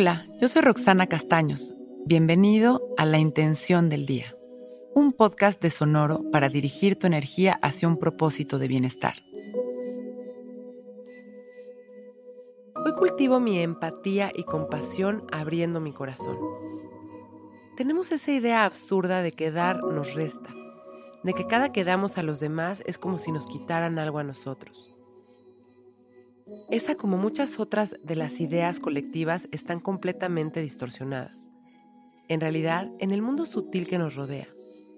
Hola, yo soy Roxana Castaños. Bienvenido a La Intención del Día, un podcast de Sonoro para dirigir tu energía hacia un propósito de bienestar. Hoy cultivo mi empatía y compasión abriendo mi corazón. Tenemos esa idea absurda de que dar nos resta, de que cada que damos a los demás es como si nos quitaran algo a nosotros. Esa, como muchas otras de las ideas colectivas, están completamente distorsionadas. En realidad, en el mundo sutil que nos rodea,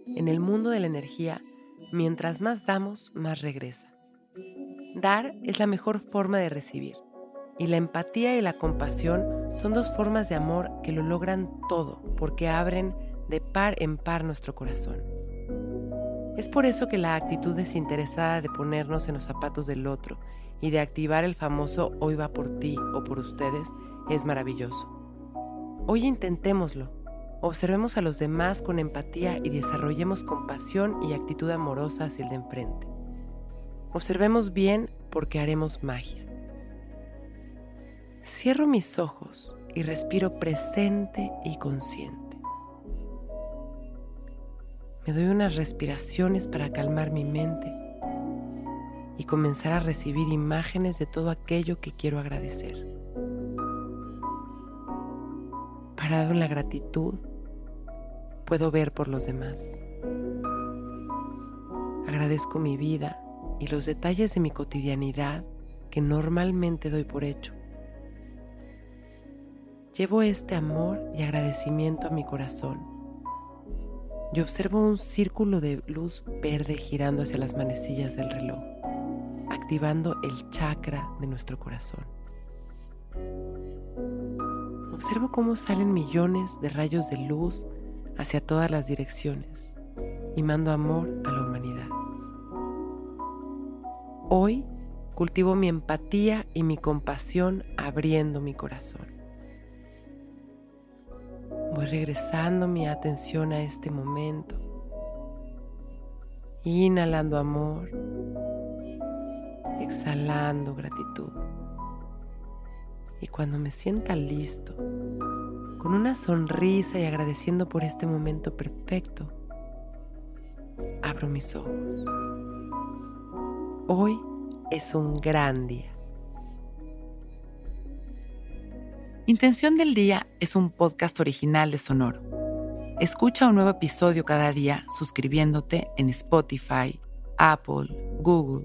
en el mundo de la energía, mientras más damos, más regresa. Dar es la mejor forma de recibir, y la empatía y la compasión son dos formas de amor que lo logran todo, porque abren de par en par nuestro corazón. Es por eso que la actitud desinteresada de ponernos en los zapatos del otro y de activar el famoso hoy va por ti o por ustedes es maravilloso. Hoy intentémoslo. Observemos a los demás con empatía y desarrollemos compasión y actitud amorosa hacia el de enfrente. Observemos bien porque haremos magia. Cierro mis ojos y respiro presente y consciente. Me doy unas respiraciones para calmar mi mente y comenzar a recibir imágenes de todo aquello que quiero agradecer. Parado en la gratitud, puedo ver por los demás. Agradezco mi vida y los detalles de mi cotidianidad que normalmente doy por hecho. Llevo este amor y agradecimiento a mi corazón. Yo observo un círculo de luz verde girando hacia las manecillas del reloj activando el chakra de nuestro corazón. Observo cómo salen millones de rayos de luz hacia todas las direcciones y mando amor a la humanidad. Hoy cultivo mi empatía y mi compasión abriendo mi corazón. Voy regresando mi atención a este momento, inhalando amor exhalando gratitud. Y cuando me sienta listo, con una sonrisa y agradeciendo por este momento perfecto, abro mis ojos. Hoy es un gran día. Intención del Día es un podcast original de Sonoro. Escucha un nuevo episodio cada día suscribiéndote en Spotify, Apple, Google